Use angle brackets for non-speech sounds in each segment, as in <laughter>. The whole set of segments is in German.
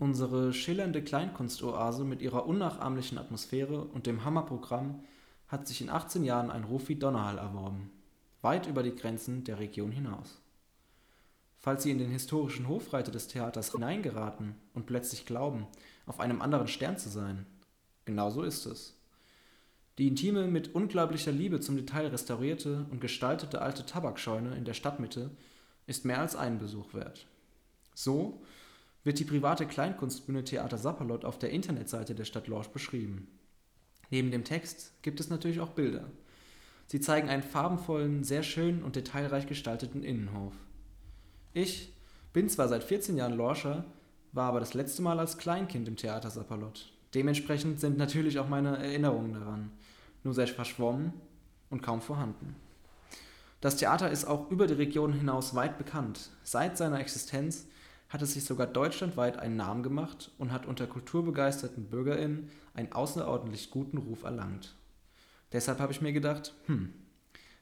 Unsere schillernde Kleinkunstoase mit ihrer unnachahmlichen Atmosphäre und dem Hammerprogramm hat sich in 18 Jahren einen Ruf wie Donnerhall erworben, weit über die Grenzen der Region hinaus. Falls Sie in den historischen Hofreiter des Theaters hineingeraten und plötzlich glauben, auf einem anderen Stern zu sein, genau so ist es. Die intime, mit unglaublicher Liebe zum Detail restaurierte und gestaltete alte Tabakscheune in der Stadtmitte ist mehr als einen Besuch wert. So wird die private Kleinkunstbühne Theater Sapperlot auf der Internetseite der Stadt Lorsch beschrieben. Neben dem Text gibt es natürlich auch Bilder. Sie zeigen einen farbenvollen, sehr schönen und detailreich gestalteten Innenhof. Ich bin zwar seit 14 Jahren Lorscher, war aber das letzte Mal als Kleinkind im Theater Sapperlot. Dementsprechend sind natürlich auch meine Erinnerungen daran, nur sehr verschwommen und kaum vorhanden. Das Theater ist auch über die Region hinaus weit bekannt. Seit seiner Existenz hat es sich sogar deutschlandweit einen Namen gemacht und hat unter kulturbegeisterten BürgerInnen einen außerordentlich guten Ruf erlangt. Deshalb habe ich mir gedacht, hm,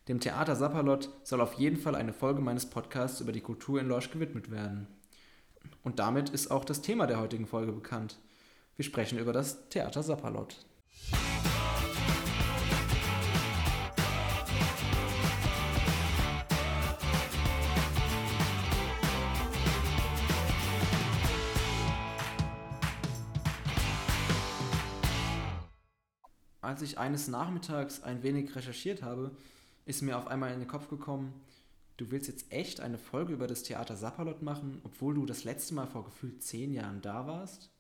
dem Theater Sapperlot soll auf jeden Fall eine Folge meines Podcasts über die Kultur in Lorsch gewidmet werden. Und damit ist auch das Thema der heutigen Folge bekannt. Wir sprechen über das Theater Sapperlot. Als ich eines Nachmittags ein wenig recherchiert habe, ist mir auf einmal in den Kopf gekommen, du willst jetzt echt eine Folge über das Theater Sapperlot machen, obwohl du das letzte Mal vor gefühlt zehn Jahren da warst?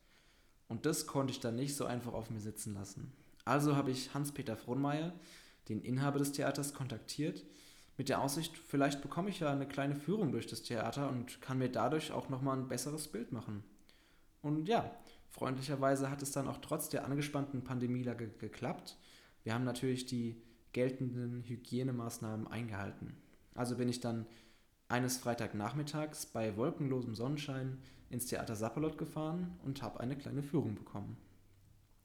Und das konnte ich dann nicht so einfach auf mir sitzen lassen. Also habe ich Hans-Peter Frohnmeier, den Inhaber des Theaters, kontaktiert, mit der Aussicht, vielleicht bekomme ich ja eine kleine Führung durch das Theater und kann mir dadurch auch nochmal ein besseres Bild machen. Und ja, freundlicherweise hat es dann auch trotz der angespannten Pandemielage geklappt. Wir haben natürlich die geltenden Hygienemaßnahmen eingehalten. Also bin ich dann eines Freitagnachmittags bei wolkenlosem Sonnenschein ins Theater Sapperlot gefahren und habe eine kleine Führung bekommen.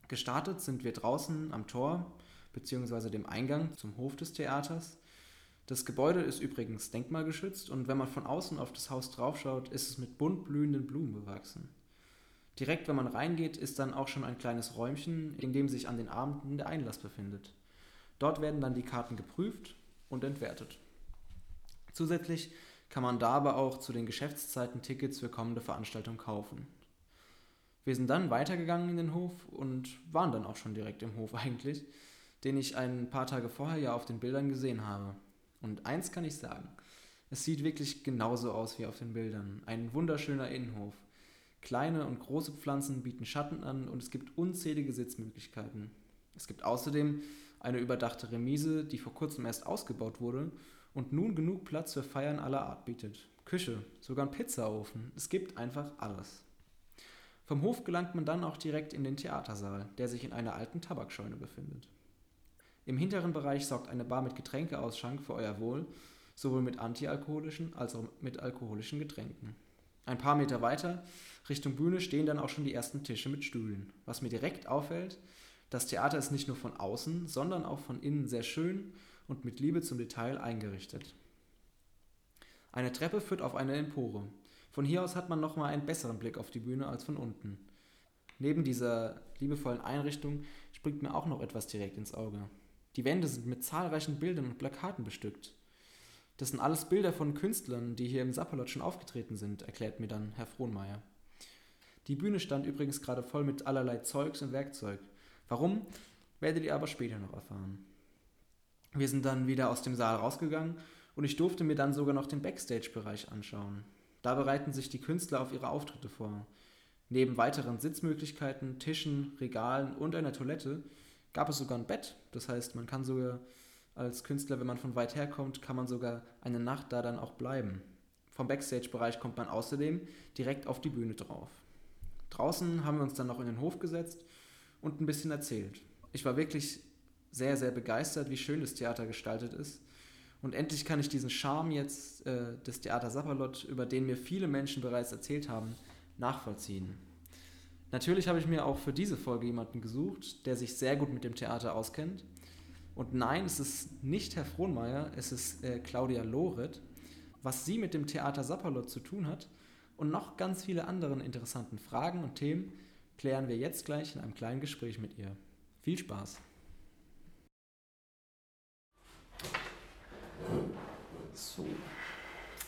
Gestartet sind wir draußen am Tor bzw. dem Eingang zum Hof des Theaters. Das Gebäude ist übrigens denkmalgeschützt und wenn man von außen auf das Haus draufschaut, ist es mit bunt blühenden Blumen bewachsen. Direkt, wenn man reingeht, ist dann auch schon ein kleines Räumchen, in dem sich an den Abenden der Einlass befindet. Dort werden dann die Karten geprüft und entwertet. Zusätzlich kann man da aber auch zu den Geschäftszeiten Tickets für kommende Veranstaltungen kaufen. Wir sind dann weitergegangen in den Hof und waren dann auch schon direkt im Hof <laughs> eigentlich, den ich ein paar Tage vorher ja auf den Bildern gesehen habe. Und eins kann ich sagen, es sieht wirklich genauso aus wie auf den Bildern. Ein wunderschöner Innenhof. Kleine und große Pflanzen bieten Schatten an und es gibt unzählige Sitzmöglichkeiten. Es gibt außerdem eine überdachte Remise, die vor kurzem erst ausgebaut wurde und nun genug Platz für Feiern aller Art bietet. Küche, sogar ein Pizzaofen. Es gibt einfach alles. Vom Hof gelangt man dann auch direkt in den Theatersaal, der sich in einer alten Tabakscheune befindet. Im hinteren Bereich sorgt eine Bar mit Getränkeausschank für euer Wohl, sowohl mit antialkoholischen als auch mit alkoholischen Getränken. Ein paar Meter weiter, Richtung Bühne, stehen dann auch schon die ersten Tische mit Stühlen. Was mir direkt auffällt, das Theater ist nicht nur von außen, sondern auch von innen sehr schön und mit Liebe zum Detail eingerichtet. Eine Treppe führt auf eine Empore. Von hier aus hat man nochmal einen besseren Blick auf die Bühne als von unten. Neben dieser liebevollen Einrichtung springt mir auch noch etwas direkt ins Auge. Die Wände sind mit zahlreichen Bildern und Plakaten bestückt. Das sind alles Bilder von Künstlern, die hier im Sapperlot schon aufgetreten sind, erklärt mir dann Herr Frohnmeier. Die Bühne stand übrigens gerade voll mit allerlei Zeugs und Werkzeug. Warum, werdet ihr aber später noch erfahren. Wir sind dann wieder aus dem Saal rausgegangen und ich durfte mir dann sogar noch den Backstage-Bereich anschauen. Da bereiten sich die Künstler auf ihre Auftritte vor. Neben weiteren Sitzmöglichkeiten, Tischen, Regalen und einer Toilette gab es sogar ein Bett. Das heißt, man kann sogar als Künstler, wenn man von weit her kommt, kann man sogar eine Nacht da dann auch bleiben. Vom Backstage-Bereich kommt man außerdem direkt auf die Bühne drauf. Draußen haben wir uns dann noch in den Hof gesetzt und ein bisschen erzählt. Ich war wirklich sehr, sehr begeistert, wie schön das Theater gestaltet ist. Und endlich kann ich diesen Charme jetzt äh, des Theater Sapperlot, über den mir viele Menschen bereits erzählt haben, nachvollziehen. Natürlich habe ich mir auch für diese Folge jemanden gesucht, der sich sehr gut mit dem Theater auskennt und nein, es ist nicht Herr Frohnmeier, es ist äh, Claudia Loret. Was sie mit dem Theater Sapperlot zu tun hat, und noch ganz viele anderen interessanten Fragen und Themen klären wir jetzt gleich in einem kleinen Gespräch mit ihr. Viel Spaß! So.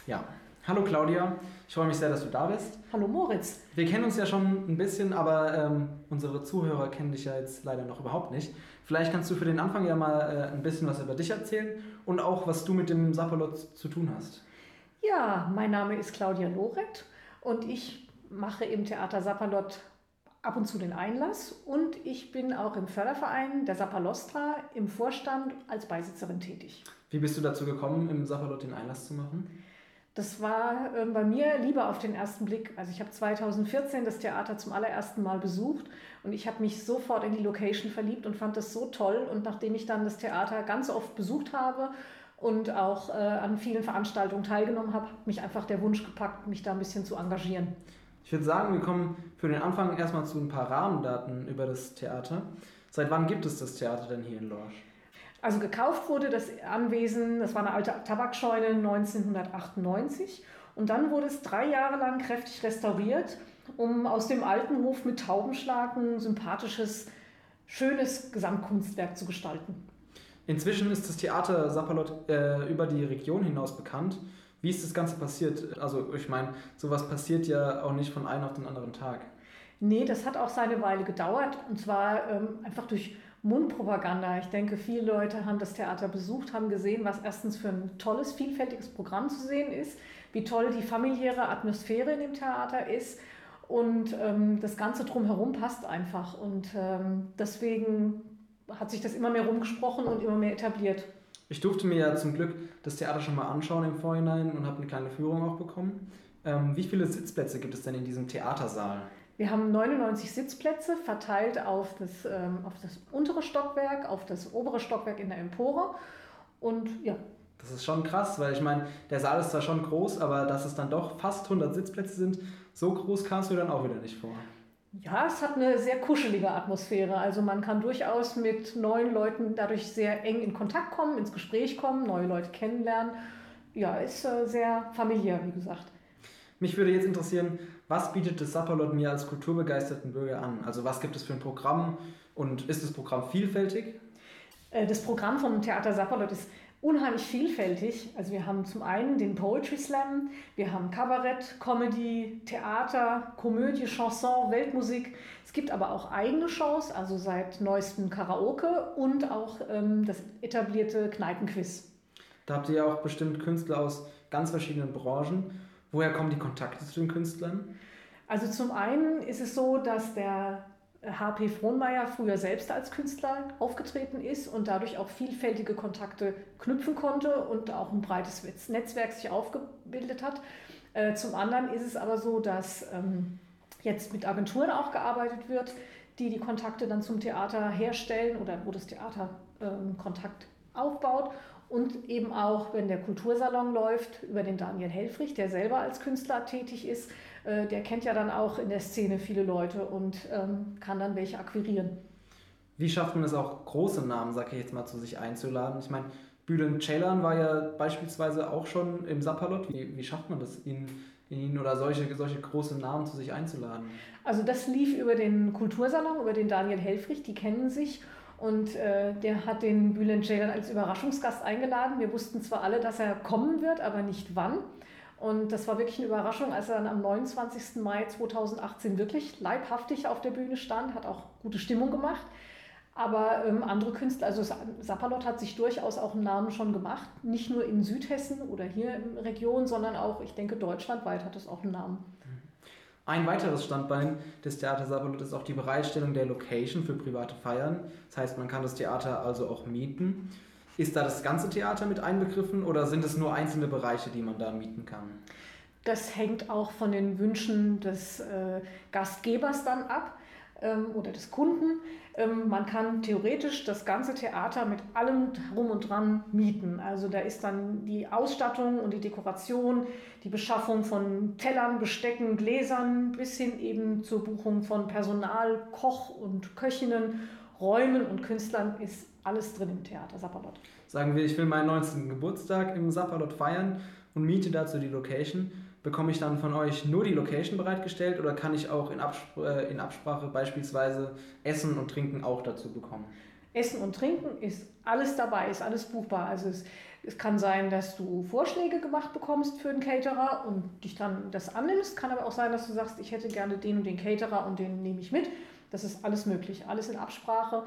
Ja. Hallo Claudia, ich freue mich sehr, dass du da bist. Hallo Moritz. Wir kennen uns ja schon ein bisschen, aber ähm, unsere Zuhörer kennen dich ja jetzt leider noch überhaupt nicht. Vielleicht kannst du für den Anfang ja mal äh, ein bisschen was über dich erzählen und auch, was du mit dem Sapperlot zu tun hast. Ja, mein Name ist Claudia Loret und ich mache im Theater Sapperlot ab und zu den Einlass und ich bin auch im Förderverein der Sapperlostra im Vorstand als Beisitzerin tätig. Wie bist du dazu gekommen, im Sapperlot den Einlass zu machen? Das war äh, bei mir lieber auf den ersten Blick. Also ich habe 2014 das Theater zum allerersten Mal besucht und ich habe mich sofort in die Location verliebt und fand das so toll. Und nachdem ich dann das Theater ganz oft besucht habe und auch äh, an vielen Veranstaltungen teilgenommen habe, hat mich einfach der Wunsch gepackt, mich da ein bisschen zu engagieren. Ich würde sagen, wir kommen für den Anfang erstmal zu ein paar Rahmendaten über das Theater. Seit wann gibt es das Theater denn hier in Lorsch? Also gekauft wurde das Anwesen, das war eine alte Tabakscheune 1998 und dann wurde es drei Jahre lang kräftig restauriert, um aus dem alten Hof mit Taubenschlag ein sympathisches, schönes Gesamtkunstwerk zu gestalten. Inzwischen ist das Theater Sapperlot äh, über die Region hinaus bekannt. Wie ist das Ganze passiert? Also ich meine, sowas passiert ja auch nicht von einem auf den anderen Tag. Nee, das hat auch seine Weile gedauert und zwar ähm, einfach durch Mundpropaganda. Ich denke, viele Leute haben das Theater besucht, haben gesehen, was erstens für ein tolles, vielfältiges Programm zu sehen ist, wie toll die familiäre Atmosphäre in dem Theater ist und ähm, das Ganze drumherum passt einfach. Und ähm, deswegen hat sich das immer mehr rumgesprochen und immer mehr etabliert. Ich durfte mir ja zum Glück das Theater schon mal anschauen im Vorhinein und habe eine kleine Führung auch bekommen. Ähm, wie viele Sitzplätze gibt es denn in diesem Theatersaal? Wir haben 99 Sitzplätze verteilt auf das, ähm, auf das untere Stockwerk, auf das obere Stockwerk in der Empore. Und ja. Das ist schon krass, weil ich meine, der Saal ist zwar schon groß, aber dass es dann doch fast 100 Sitzplätze sind, so groß kam es mir dann auch wieder nicht vor. Ja, es hat eine sehr kuschelige Atmosphäre. Also man kann durchaus mit neuen Leuten dadurch sehr eng in Kontakt kommen, ins Gespräch kommen, neue Leute kennenlernen. Ja, ist äh, sehr familiär, wie gesagt. Mich würde jetzt interessieren, was bietet das Sapperlot mir als kulturbegeisterten Bürger an? Also was gibt es für ein Programm und ist das Programm vielfältig? Äh, das Programm vom Theater Sapperlot ist unheimlich vielfältig. Also wir haben zum einen den Poetry Slam, wir haben Kabarett, Comedy, Theater, Komödie, Chanson, Weltmusik. Es gibt aber auch eigene Shows, also seit neuestem Karaoke und auch ähm, das etablierte Kneipenquiz. Da habt ihr ja auch bestimmt Künstler aus ganz verschiedenen Branchen. Woher kommen die Kontakte zu den Künstlern? Also zum einen ist es so, dass der H.P. Frohnmeier früher selbst als Künstler aufgetreten ist und dadurch auch vielfältige Kontakte knüpfen konnte und auch ein breites Netzwerk sich aufgebildet hat. Äh, zum anderen ist es aber so, dass ähm, jetzt mit Agenturen auch gearbeitet wird, die die Kontakte dann zum Theater herstellen oder wo das Theater ähm, Kontakt aufbaut und eben auch, wenn der Kultursalon läuft, über den Daniel Helfrich, der selber als Künstler tätig ist. Äh, der kennt ja dann auch in der Szene viele Leute und ähm, kann dann welche akquirieren. Wie schafft man es auch, große Namen, sag ich jetzt mal, zu sich einzuladen? Ich meine, Bülent Ceylan war ja beispielsweise auch schon im Sapperlot. Wie, wie schafft man das, ihn, ihn oder solche, solche große Namen zu sich einzuladen? Also das lief über den Kultursalon, über den Daniel Helfrich, die kennen sich und äh, der hat den Bülent Ceylan als Überraschungsgast eingeladen. Wir wussten zwar alle, dass er kommen wird, aber nicht wann. Und das war wirklich eine Überraschung, als er dann am 29. Mai 2018 wirklich leibhaftig auf der Bühne stand, hat auch gute Stimmung gemacht. Aber ähm, andere Künstler, also Sapperlot hat sich durchaus auch einen Namen schon gemacht, nicht nur in Südhessen oder hier in der Region, sondern auch, ich denke, deutschlandweit hat es auch einen Namen. Ein weiteres Standbein des Theater Sapperlot ist auch die Bereitstellung der Location für private Feiern. Das heißt, man kann das Theater also auch mieten. Ist da das ganze Theater mit einbegriffen oder sind es nur einzelne Bereiche, die man da mieten kann? Das hängt auch von den Wünschen des äh, Gastgebers dann ab oder des Kunden. Ähm, man kann theoretisch das ganze Theater mit allem drum und dran mieten. Also da ist dann die Ausstattung und die Dekoration, die Beschaffung von Tellern, Bestecken, Gläsern bis hin eben zur Buchung von Personal, Koch und Köchinnen, Räumen und Künstlern ist alles drin im Theater Sapperlot. Sagen wir, ich will meinen 19. Geburtstag im Sapperlot feiern und miete dazu die Location. Bekomme ich dann von euch nur die Location bereitgestellt oder kann ich auch in, Abspr äh, in Absprache beispielsweise Essen und Trinken auch dazu bekommen? Essen und Trinken ist alles dabei, ist alles buchbar. Also es, es kann sein, dass du Vorschläge gemacht bekommst für einen Caterer und dich dann das annimmst. Kann aber auch sein, dass du sagst, ich hätte gerne den und den Caterer und den nehme ich mit. Das ist alles möglich, alles in Absprache.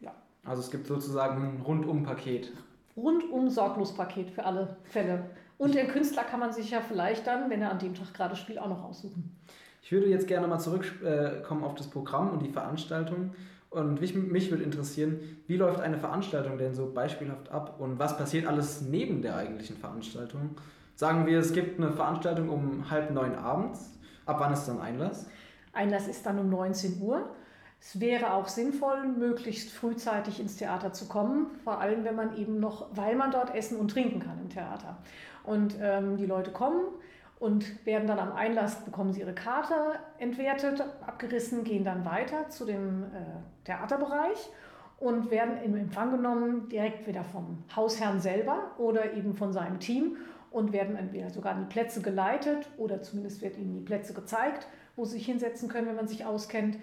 Ja. Also es gibt sozusagen ein Rundum-Paket. Rundum-Sorglos-Paket für alle Fälle. Und den Künstler kann man sich ja vielleicht dann, wenn er an dem Tag gerade spielt, auch noch aussuchen. Ich würde jetzt gerne mal zurückkommen auf das Programm und die Veranstaltung. Und mich, mich würde interessieren, wie läuft eine Veranstaltung denn so beispielhaft ab und was passiert alles neben der eigentlichen Veranstaltung? Sagen wir, es gibt eine Veranstaltung um halb neun abends. Ab wann ist dann Einlass? Einlass ist dann um 19 Uhr. Es wäre auch sinnvoll, möglichst frühzeitig ins Theater zu kommen, vor allem wenn man eben noch, weil man dort essen und trinken kann im Theater. Und ähm, die Leute kommen und werden dann am Einlass, bekommen sie ihre Karte entwertet, abgerissen, gehen dann weiter zu dem äh, Theaterbereich und werden im Empfang genommen, direkt wieder vom Hausherrn selber oder eben von seinem Team und werden entweder sogar an die Plätze geleitet oder zumindest wird ihnen die Plätze gezeigt, wo sie sich hinsetzen können, wenn man sich auskennt.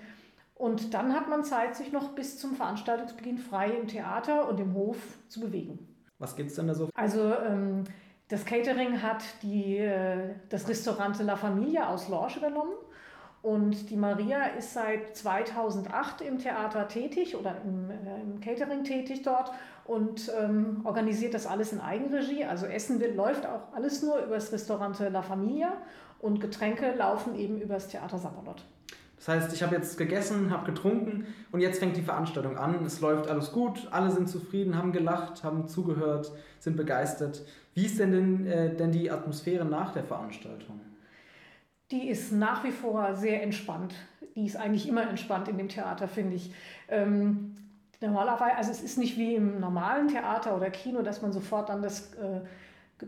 Und dann hat man Zeit, sich noch bis zum Veranstaltungsbeginn frei im Theater und im Hof zu bewegen. Was gibt es denn da so? Also ähm, das Catering hat die, äh, das Restaurant La Familia aus Lorsch übernommen. Und die Maria ist seit 2008 im Theater tätig oder im, äh, im Catering tätig dort und ähm, organisiert das alles in Eigenregie. Also Essen wird, läuft auch alles nur über das Restaurant La Familia und Getränke laufen eben über das Theater Sapperlot. Das heißt, ich habe jetzt gegessen, habe getrunken und jetzt fängt die Veranstaltung an. Es läuft alles gut, alle sind zufrieden, haben gelacht, haben zugehört, sind begeistert. Wie ist denn, denn, äh, denn die Atmosphäre nach der Veranstaltung? Die ist nach wie vor sehr entspannt. Die ist eigentlich immer entspannt in dem Theater, finde ich. Ähm, normalerweise, also es ist nicht wie im normalen Theater oder Kino, dass man sofort dann das äh,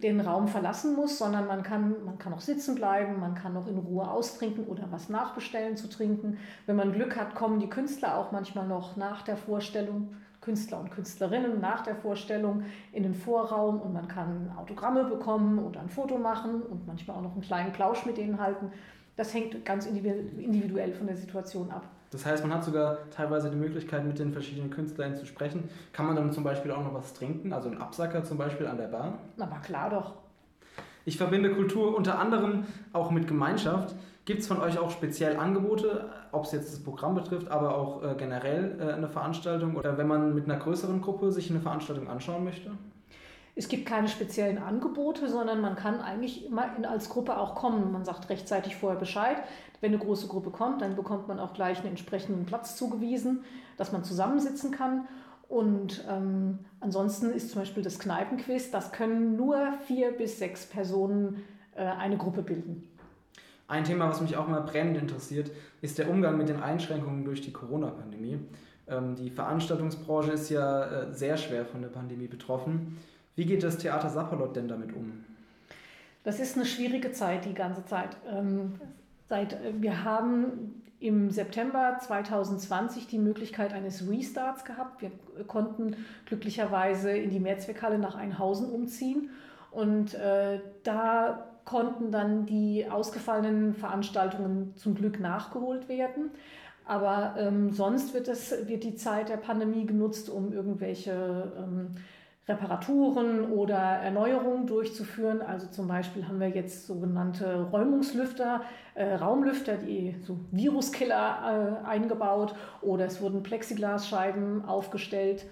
den Raum verlassen muss, sondern man kann, man kann auch sitzen bleiben, man kann noch in Ruhe austrinken oder was nachbestellen zu trinken. Wenn man Glück hat, kommen die Künstler auch manchmal noch nach der Vorstellung, Künstler und Künstlerinnen nach der Vorstellung in den Vorraum und man kann Autogramme bekommen oder ein Foto machen und manchmal auch noch einen kleinen Plausch mit denen halten. Das hängt ganz individuell von der Situation ab. Das heißt, man hat sogar teilweise die Möglichkeit, mit den verschiedenen Künstlern zu sprechen. Kann man dann zum Beispiel auch noch was trinken, also einen Absacker zum Beispiel an der Bar? Aber klar doch. Ich verbinde Kultur unter anderem auch mit Gemeinschaft. Gibt es von euch auch speziell Angebote, ob es jetzt das Programm betrifft, aber auch äh, generell äh, eine Veranstaltung oder wenn man mit einer größeren Gruppe sich eine Veranstaltung anschauen möchte? Es gibt keine speziellen Angebote, sondern man kann eigentlich immer in, als Gruppe auch kommen. Man sagt rechtzeitig vorher Bescheid. Wenn eine große Gruppe kommt, dann bekommt man auch gleich einen entsprechenden Platz zugewiesen, dass man zusammensitzen kann. Und ähm, ansonsten ist zum Beispiel das Kneipenquiz, das können nur vier bis sechs Personen äh, eine Gruppe bilden. Ein Thema, was mich auch mal brennend interessiert, ist der Umgang mit den Einschränkungen durch die Corona-Pandemie. Ähm, die Veranstaltungsbranche ist ja äh, sehr schwer von der Pandemie betroffen. Wie geht das Theater Sapperlot denn damit um? Das ist eine schwierige Zeit, die ganze Zeit. Ähm, seit, äh, wir haben im September 2020 die Möglichkeit eines Restarts gehabt. Wir konnten glücklicherweise in die Mehrzweckhalle nach Einhausen umziehen und äh, da konnten dann die ausgefallenen Veranstaltungen zum Glück nachgeholt werden. Aber ähm, sonst wird, es, wird die Zeit der Pandemie genutzt, um irgendwelche ähm, Reparaturen oder Erneuerungen durchzuführen. Also zum Beispiel haben wir jetzt sogenannte Räumungslüfter, äh, Raumlüfter, die so Viruskiller äh, eingebaut oder es wurden Plexiglasscheiben aufgestellt,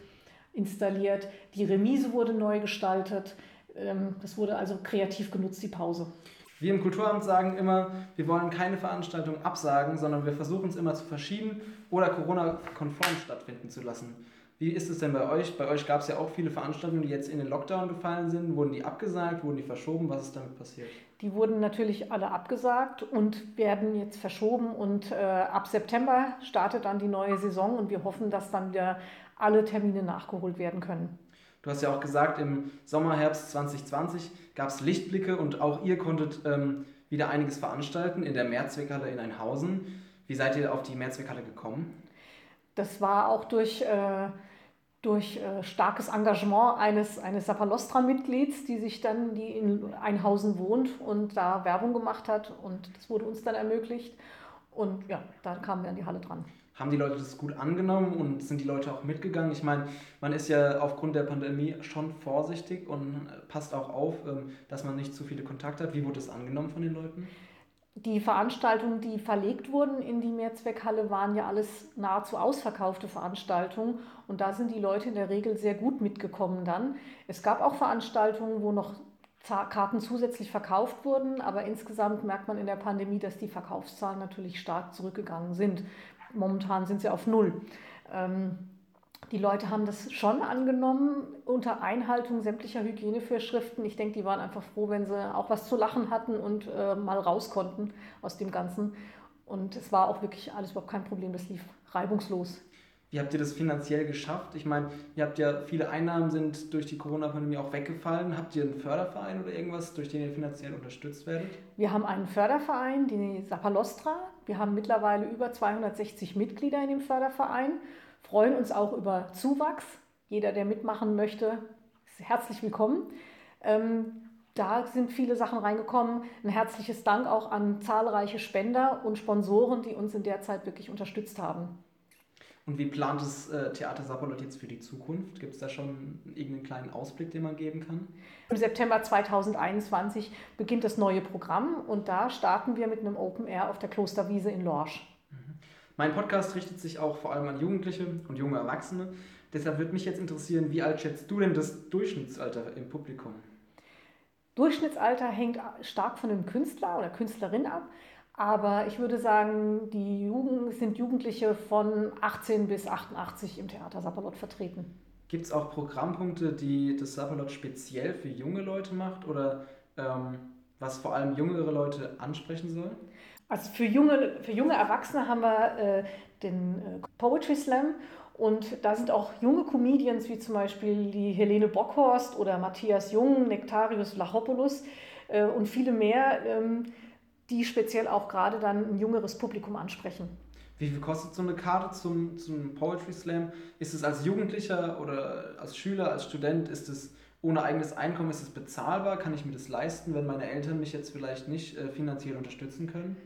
installiert. Die Remise wurde neu gestaltet. Ähm, das wurde also kreativ genutzt, die Pause. Wir im Kulturamt sagen immer, wir wollen keine Veranstaltung absagen, sondern wir versuchen es immer zu verschieben oder Corona-konform stattfinden zu lassen. Wie ist es denn bei euch? Bei euch gab es ja auch viele Veranstaltungen, die jetzt in den Lockdown gefallen sind. Wurden die abgesagt? Wurden die verschoben? Was ist damit passiert? Die wurden natürlich alle abgesagt und werden jetzt verschoben. Und äh, ab September startet dann die neue Saison und wir hoffen, dass dann wieder alle Termine nachgeholt werden können. Du hast ja auch gesagt, im Sommer, Herbst 2020 gab es Lichtblicke und auch ihr konntet ähm, wieder einiges veranstalten in der Mehrzweckhalle in Einhausen. Wie seid ihr auf die Mehrzweckhalle gekommen? Das war auch durch. Äh, durch äh, starkes Engagement eines, eines Sapalostra-Mitglieds, die sich dann, die in Einhausen wohnt und da Werbung gemacht hat und das wurde uns dann ermöglicht. Und ja, da kamen wir an die Halle dran. Haben die Leute das gut angenommen und sind die Leute auch mitgegangen? Ich meine, man ist ja aufgrund der Pandemie schon vorsichtig und passt auch auf, ähm, dass man nicht zu viele Kontakte hat. Wie wurde das angenommen von den Leuten? Die Veranstaltungen, die verlegt wurden in die Mehrzweckhalle, waren ja alles nahezu ausverkaufte Veranstaltungen und da sind die Leute in der Regel sehr gut mitgekommen dann. Es gab auch Veranstaltungen, wo noch Karten zusätzlich verkauft wurden, aber insgesamt merkt man in der Pandemie, dass die Verkaufszahlen natürlich stark zurückgegangen sind. Momentan sind sie auf Null. Ähm, die Leute haben das schon angenommen unter Einhaltung sämtlicher Hygienevorschriften. Ich denke, die waren einfach froh, wenn sie auch was zu lachen hatten und äh, mal raus konnten aus dem Ganzen. Und es war auch wirklich alles überhaupt kein Problem. Das lief reibungslos. Wie habt ihr das finanziell geschafft? Ich meine, ihr habt ja viele Einnahmen sind durch die Corona-Pandemie auch weggefallen. Habt ihr einen Förderverein oder irgendwas, durch den ihr finanziell unterstützt werdet? Wir haben einen Förderverein, die Sapalostra. Wir haben mittlerweile über 260 Mitglieder in dem Förderverein freuen uns auch über Zuwachs. Jeder, der mitmachen möchte, ist herzlich willkommen. Ähm, da sind viele Sachen reingekommen. Ein herzliches Dank auch an zahlreiche Spender und Sponsoren, die uns in der Zeit wirklich unterstützt haben. Und wie plant das äh, Theater Sapperlot jetzt für die Zukunft? Gibt es da schon irgendeinen kleinen Ausblick, den man geben kann? Im September 2021 beginnt das neue Programm und da starten wir mit einem Open Air auf der Klosterwiese in Lorsch. Mein Podcast richtet sich auch vor allem an Jugendliche und junge Erwachsene. Deshalb würde mich jetzt interessieren, wie alt schätzt du denn das Durchschnittsalter im Publikum? Durchschnittsalter hängt stark von dem Künstler oder Künstlerin ab. Aber ich würde sagen, die Jugend sind Jugendliche von 18 bis 88 im Theater Sapperlot vertreten. Gibt es auch Programmpunkte, die das Sapperlot speziell für junge Leute macht oder ähm, was vor allem jüngere Leute ansprechen soll? Also für junge, für junge Erwachsene haben wir äh, den äh, Poetry Slam und da sind auch junge Comedians wie zum Beispiel die Helene Bockhorst oder Matthias Jung, Nektarius Lachopoulos äh, und viele mehr, ähm, die speziell auch gerade dann ein jüngeres Publikum ansprechen. Wie viel kostet so eine Karte zum, zum Poetry Slam? Ist es als Jugendlicher oder als Schüler, als Student, ist es ohne eigenes Einkommen, ist es bezahlbar? Kann ich mir das leisten, wenn meine Eltern mich jetzt vielleicht nicht äh, finanziell unterstützen können?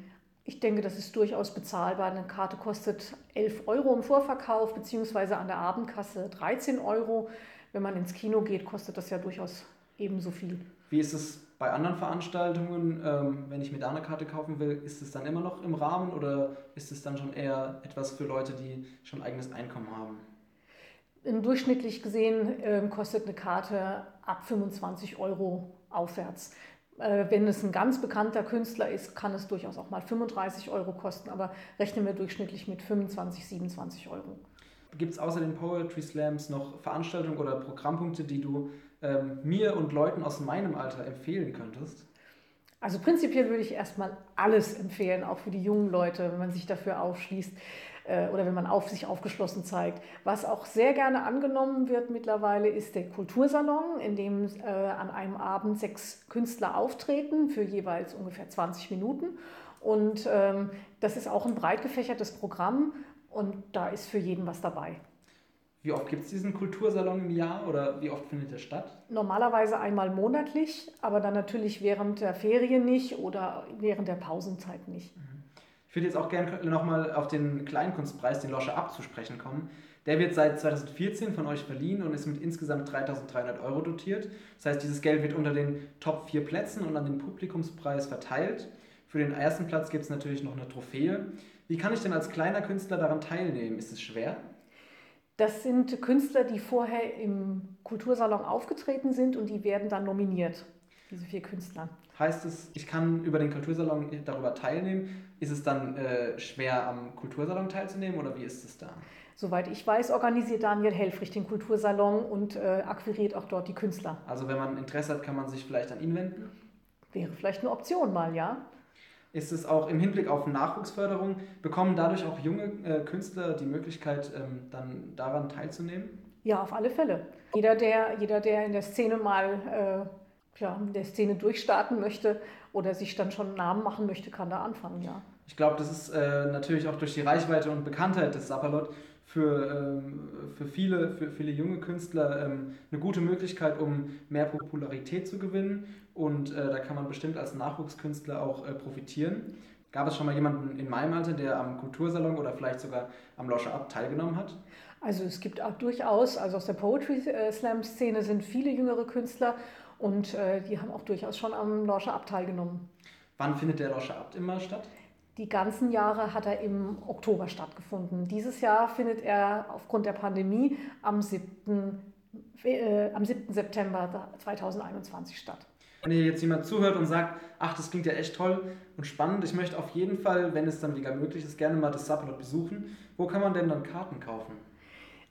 Ich denke, das ist durchaus bezahlbar. Eine Karte kostet 11 Euro im Vorverkauf, beziehungsweise an der Abendkasse 13 Euro. Wenn man ins Kino geht, kostet das ja durchaus ebenso viel. Wie ist es bei anderen Veranstaltungen, ähm, wenn ich mir da eine Karte kaufen will, ist es dann immer noch im Rahmen oder ist es dann schon eher etwas für Leute, die schon eigenes Einkommen haben? Durchschnittlich gesehen äh, kostet eine Karte ab 25 Euro aufwärts. Äh, wenn es ein ganz bekannter Künstler ist, kann es durchaus auch mal 35 Euro kosten, aber rechnen wir durchschnittlich mit 25, 27 Euro. Gibt es außer den Poetry Slams noch Veranstaltungen oder Programmpunkte, die du ähm, mir und Leuten aus meinem Alter empfehlen könntest? Also prinzipiell würde ich erstmal alles empfehlen, auch für die jungen Leute, wenn man sich dafür aufschließt oder wenn man auf sich aufgeschlossen zeigt. Was auch sehr gerne angenommen wird mittlerweile, ist der Kultursalon, in dem äh, an einem Abend sechs Künstler auftreten für jeweils ungefähr 20 Minuten. Und ähm, das ist auch ein breit gefächertes Programm und da ist für jeden was dabei. Wie oft gibt es diesen Kultursalon im Jahr oder wie oft findet er statt? Normalerweise einmal monatlich, aber dann natürlich während der Ferien nicht oder während der Pausenzeit nicht. Mhm. Ich würde jetzt auch gerne nochmal auf den Kleinkunstpreis, den Losche abzusprechen kommen. Der wird seit 2014 von euch verliehen und ist mit insgesamt 3.300 Euro dotiert. Das heißt, dieses Geld wird unter den Top 4 Plätzen und an den Publikumspreis verteilt. Für den ersten Platz gibt es natürlich noch eine Trophäe. Wie kann ich denn als kleiner Künstler daran teilnehmen? Ist es schwer? Das sind Künstler, die vorher im Kultursalon aufgetreten sind und die werden dann nominiert, diese vier Künstler. Heißt es, ich kann über den Kultursalon darüber teilnehmen? Ist es dann äh, schwer, am Kultursalon teilzunehmen oder wie ist es da? Soweit ich weiß, organisiert Daniel Helfrich den Kultursalon und äh, akquiriert auch dort die Künstler. Also wenn man Interesse hat, kann man sich vielleicht an ihn wenden? Wäre vielleicht eine Option mal, ja. Ist es auch im Hinblick auf Nachwuchsförderung, bekommen dadurch auch junge äh, Künstler die Möglichkeit, ähm, dann daran teilzunehmen? Ja, auf alle Fälle. Jeder, der, jeder, der in der Szene mal äh, ja, in der Szene durchstarten möchte oder sich dann schon einen Namen machen möchte, kann da anfangen, ja. Ich glaube, das ist äh, natürlich auch durch die Reichweite und Bekanntheit des Sapperlot für, ähm, für, viele, für viele junge Künstler ähm, eine gute Möglichkeit, um mehr Popularität zu gewinnen. Und äh, da kann man bestimmt als Nachwuchskünstler auch äh, profitieren. Gab es schon mal jemanden in meinem Alter, der am Kultursalon oder vielleicht sogar am Loscher Up teilgenommen hat? Also es gibt auch durchaus, also aus der Poetry Slam Szene sind viele jüngere Künstler und äh, die haben auch durchaus schon am Loscher Up teilgenommen. Wann findet der Loscher Up immer statt? Die ganzen Jahre hat er im Oktober stattgefunden. Dieses Jahr findet er aufgrund der Pandemie am 7. Äh, am 7. September 2021 statt. Wenn hier jetzt jemand zuhört und sagt, ach, das klingt ja echt toll und spannend, ich möchte auf jeden Fall, wenn es dann wieder möglich ist, gerne mal das Subplot besuchen. Wo kann man denn dann Karten kaufen?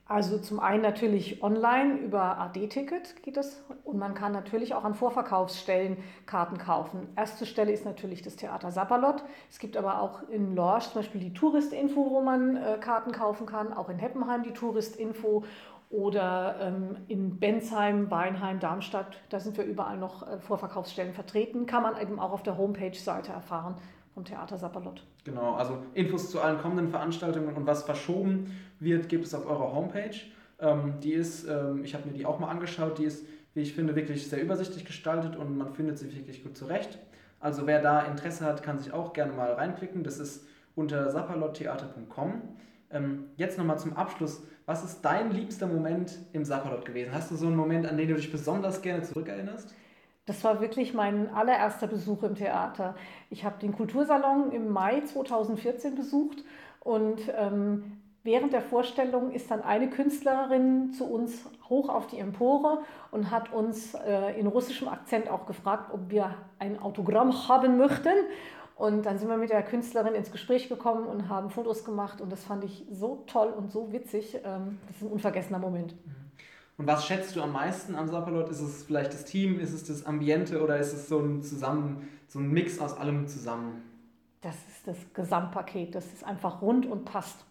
Also zum einen natürlich online über AD-Ticket geht es und man kann natürlich auch an Vorverkaufsstellen Karten kaufen. Erste Stelle ist natürlich das Theater Sapperlot. Es gibt aber auch in Lorsch zum Beispiel die Touristinfo, wo man äh, Karten kaufen kann, auch in Heppenheim die Touristinfo oder ähm, in Bensheim, Weinheim, Darmstadt. Da sind wir überall noch äh, Vorverkaufsstellen vertreten. Kann man eben auch auf der Homepage-Seite erfahren vom Theater Sapperlot. Genau, also Infos zu allen kommenden Veranstaltungen und was verschoben wird, gibt es auf eurer Homepage. Ähm, die ist, ähm, ich habe mir die auch mal angeschaut, die ist, wie ich finde, wirklich sehr übersichtlich gestaltet und man findet sie wirklich gut zurecht. Also wer da Interesse hat, kann sich auch gerne mal reinklicken. Das ist unter sapperlottheater.com. Ähm, jetzt nochmal zum Abschluss. Was ist dein liebster Moment im Sapperlot gewesen? Hast du so einen Moment, an den du dich besonders gerne zurückerinnerst? Das war wirklich mein allererster Besuch im Theater. Ich habe den Kultursalon im Mai 2014 besucht und ähm, während der Vorstellung ist dann eine Künstlerin zu uns hoch auf die Empore und hat uns äh, in russischem Akzent auch gefragt, ob wir ein Autogramm haben möchten. Und dann sind wir mit der Künstlerin ins Gespräch gekommen und haben Fotos gemacht und das fand ich so toll und so witzig. Ähm, das ist ein unvergessener Moment. Mhm. Und was schätzt du am meisten am Sapperlot? Ist es vielleicht das Team, ist es das Ambiente oder ist es so ein zusammen, so ein Mix aus allem zusammen? Das ist das Gesamtpaket, das ist einfach rund und passt.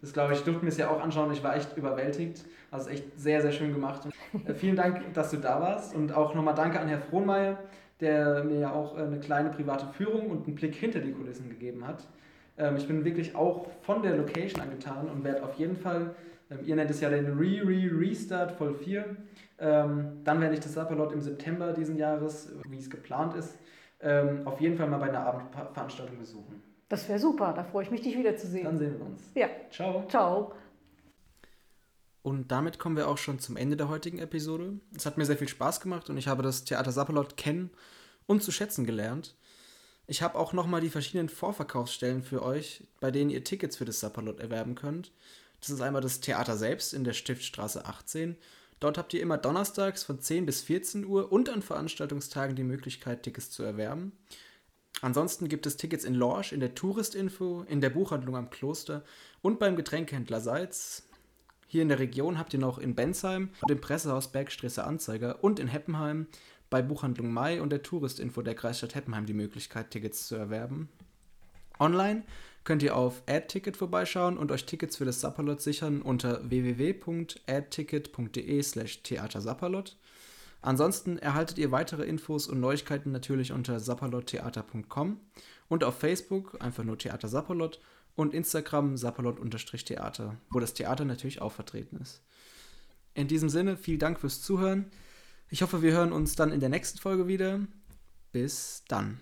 Das glaube ich, durften wir es ja auch anschauen. Ich war echt überwältigt. Also echt sehr, sehr schön gemacht. <laughs> Äh, vielen Dank, dass du da warst. Und auch nochmal danke an Herrn Frohnmeier, der mir ja auch äh, eine kleine private Führung und einen Blick hinter die Kulissen gegeben hat. Ähm, ich bin wirklich auch von der Location angetan und werde auf jeden Fall ähm, ihr nennt es ja den Re-Re-Restart Voll 4. Ähm, dann werde ich das Sapperlot im September diesen Jahres, wie es geplant ist, ähm, auf jeden Fall mal bei einer Abendveranstaltung besuchen. Das wäre super, da freue ich mich, dich wiederzusehen. Dann sehen wir uns. Ja. Ciao. Ciao. Und damit kommen wir auch schon zum Ende der heutigen Episode. Es hat mir sehr viel Spaß gemacht und ich habe das Theater Sapperlot kennen und zu schätzen gelernt. Ich habe auch nochmal die verschiedenen Vorverkaufsstellen für euch, bei denen ihr Tickets für das Sapperlot erwerben könnt. Das ist einmal das Theater selbst in der Stiftstraße 18. Dort habt ihr immer donnerstags von 10 bis 14 Uhr und an Veranstaltungstagen die Möglichkeit, Tickets zu erwerben. Ansonsten gibt es Tickets in Lorsch, in der Touristinfo, in der Buchhandlung am Kloster und beim Getränkehändler Seitz. Hier in der Region habt ihr noch in Bensheim und im Pressehaus Bergstraße Anzeiger und in Heppenheim bei Buchhandlung Mai und der Touristinfo der Kreisstadt Heppenheim die Möglichkeit, Tickets zu erwerben. Online könnt ihr auf AdTicket vorbeischauen und euch Tickets für das Sapperlot sichern unter www.adticket.de slash theatersapperlot. Ansonsten erhaltet ihr weitere Infos und Neuigkeiten natürlich unter sapperlottheater.com und auf Facebook einfach nur Theater Sapperlot und Instagram sapperlot-theater, wo das Theater natürlich auch vertreten ist. In diesem Sinne, vielen Dank fürs Zuhören. Ich hoffe, wir hören uns dann in der nächsten Folge wieder. Bis dann.